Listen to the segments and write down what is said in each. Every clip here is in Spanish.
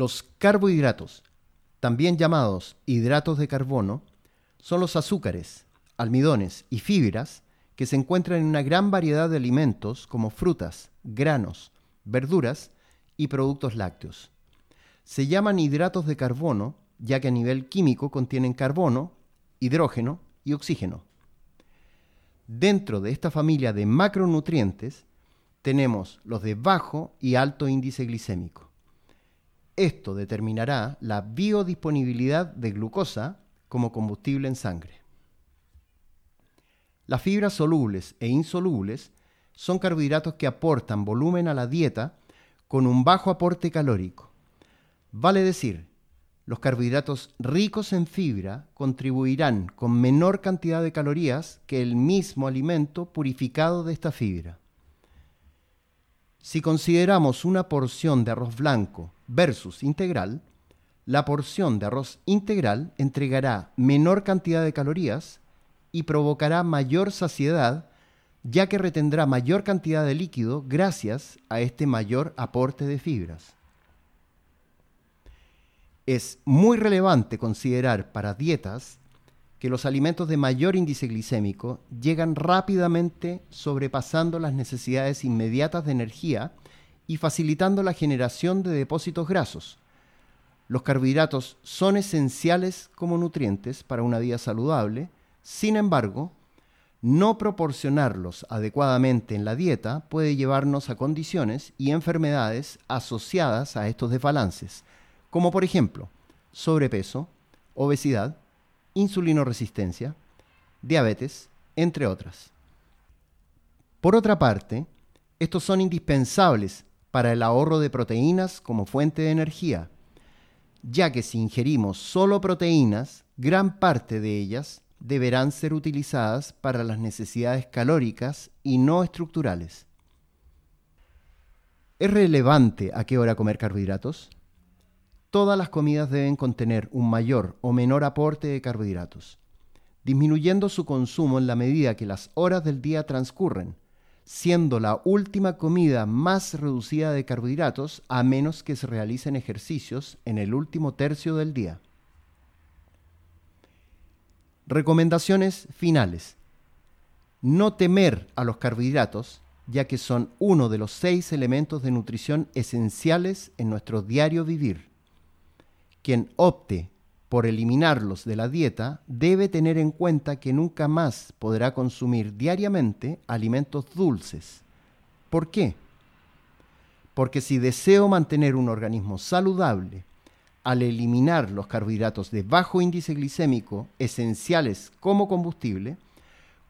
Los carbohidratos, también llamados hidratos de carbono, son los azúcares, almidones y fibras que se encuentran en una gran variedad de alimentos como frutas, granos, verduras y productos lácteos. Se llaman hidratos de carbono ya que a nivel químico contienen carbono, hidrógeno y oxígeno. Dentro de esta familia de macronutrientes tenemos los de bajo y alto índice glicémico. Esto determinará la biodisponibilidad de glucosa como combustible en sangre. Las fibras solubles e insolubles son carbohidratos que aportan volumen a la dieta con un bajo aporte calórico. Vale decir, los carbohidratos ricos en fibra contribuirán con menor cantidad de calorías que el mismo alimento purificado de esta fibra. Si consideramos una porción de arroz blanco versus integral, la porción de arroz integral entregará menor cantidad de calorías y provocará mayor saciedad, ya que retendrá mayor cantidad de líquido gracias a este mayor aporte de fibras. Es muy relevante considerar para dietas que los alimentos de mayor índice glicémico llegan rápidamente sobrepasando las necesidades inmediatas de energía y facilitando la generación de depósitos grasos. Los carbohidratos son esenciales como nutrientes para una vida saludable, sin embargo, no proporcionarlos adecuadamente en la dieta puede llevarnos a condiciones y enfermedades asociadas a estos desbalances, como por ejemplo sobrepeso, obesidad, insulinoresistencia, diabetes, entre otras. Por otra parte, estos son indispensables para el ahorro de proteínas como fuente de energía, ya que si ingerimos solo proteínas, gran parte de ellas deberán ser utilizadas para las necesidades calóricas y no estructurales. ¿Es relevante a qué hora comer carbohidratos? todas las comidas deben contener un mayor o menor aporte de carbohidratos, disminuyendo su consumo en la medida que las horas del día transcurren, siendo la última comida más reducida de carbohidratos a menos que se realicen ejercicios en el último tercio del día. Recomendaciones finales. No temer a los carbohidratos, ya que son uno de los seis elementos de nutrición esenciales en nuestro diario vivir. Quien opte por eliminarlos de la dieta debe tener en cuenta que nunca más podrá consumir diariamente alimentos dulces. ¿Por qué? Porque si deseo mantener un organismo saludable, al eliminar los carbohidratos de bajo índice glicémico esenciales como combustible,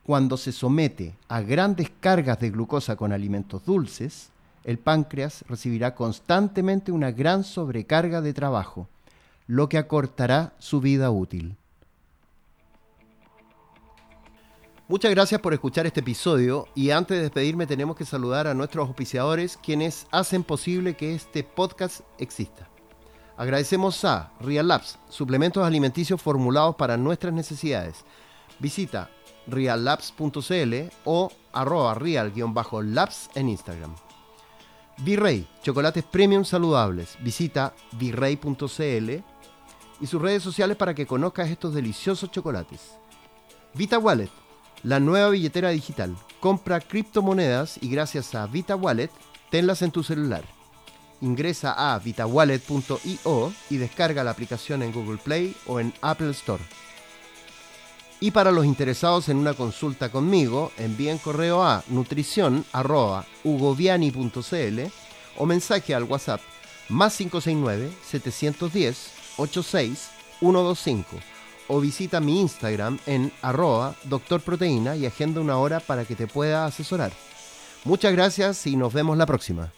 cuando se somete a grandes cargas de glucosa con alimentos dulces, el páncreas recibirá constantemente una gran sobrecarga de trabajo lo que acortará su vida útil. Muchas gracias por escuchar este episodio y antes de despedirme tenemos que saludar a nuestros auspiciadores quienes hacen posible que este podcast exista. Agradecemos a Real Labs, suplementos alimenticios formulados para nuestras necesidades. Visita reallabs.cl o arroba real-labs en Instagram. Virrey, chocolates premium saludables. Visita virrey.cl y sus redes sociales para que conozcas estos deliciosos chocolates. Vita Wallet, la nueva billetera digital. Compra criptomonedas y gracias a Vita Wallet, tenlas en tu celular. Ingresa a vitawallet.io y descarga la aplicación en Google Play o en Apple Store. Y para los interesados en una consulta conmigo, envíen correo a nutrición.ugoviani.cl o mensaje al WhatsApp más 569 710 86125 o visita mi Instagram en arroba doctorproteína y agenda una hora para que te pueda asesorar. Muchas gracias y nos vemos la próxima.